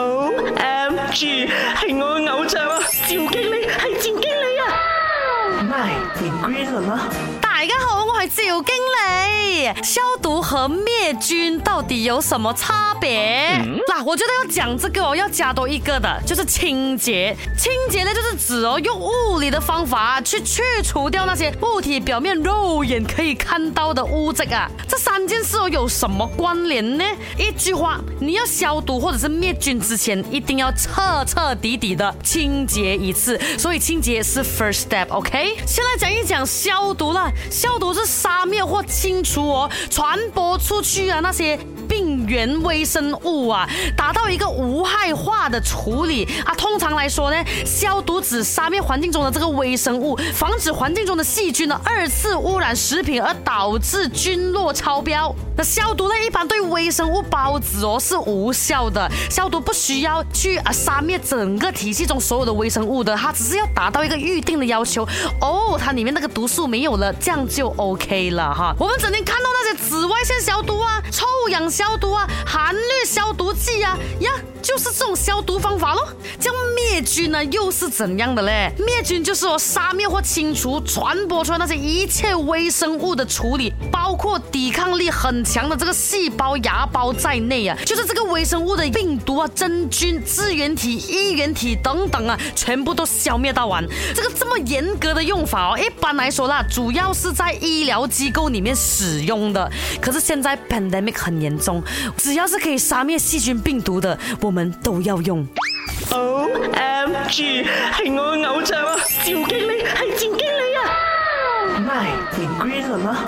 O M G，系我嘅偶像啊！赵。吗？大家好，我系赵经理。消毒和灭菌到底有什么差别？嗱，我觉得要讲这个哦，要加多一个的，就是清洁。清洁呢，就是指哦用物理的方法去去除掉那些物体表面肉眼可以看到的污渍啊。这三件事哦有什么关联呢？一句话，你要消毒或者是灭菌之前，一定要彻彻底底的清洁一次。所以清洁是 first step，OK？先来讲一。讲消毒了，消毒是杀灭或清除哦传播出去啊那些。病原微生物啊，达到一个无害化的处理啊。通常来说呢，消毒只杀灭环境中的这个微生物，防止环境中的细菌呢二次污染食品，而导致菌落超标。那消毒呢，一般对微生物孢子哦是无效的。消毒不需要去啊杀灭整个体系中所有的微生物的，它只是要达到一个预定的要求。哦，它里面那个毒素没有了，这样就 OK 了哈。我们整天看到那些紫外线消毒啊，臭。氧消毒啊，含氯消毒剂啊，呀，就是这种消毒方法这样灭菌呢，又是怎样的嘞？灭菌就是说杀灭或清除传播出来那些一切微生物的处理，包括抵抗力很强的这个细胞芽孢在内啊，就是这个微生物的病毒啊、真菌、支原体、衣原体等等啊，全部都消灭到完。这个这么严格的用法哦，一般来说啦，主要是在医疗机构里面使用的。可是现在 pandemic 很。严重，只要是可以杀灭细菌病毒的，我们都要用。O M G，系我嘅偶像啊，赵经理，系赵经理啊。My green 了吗？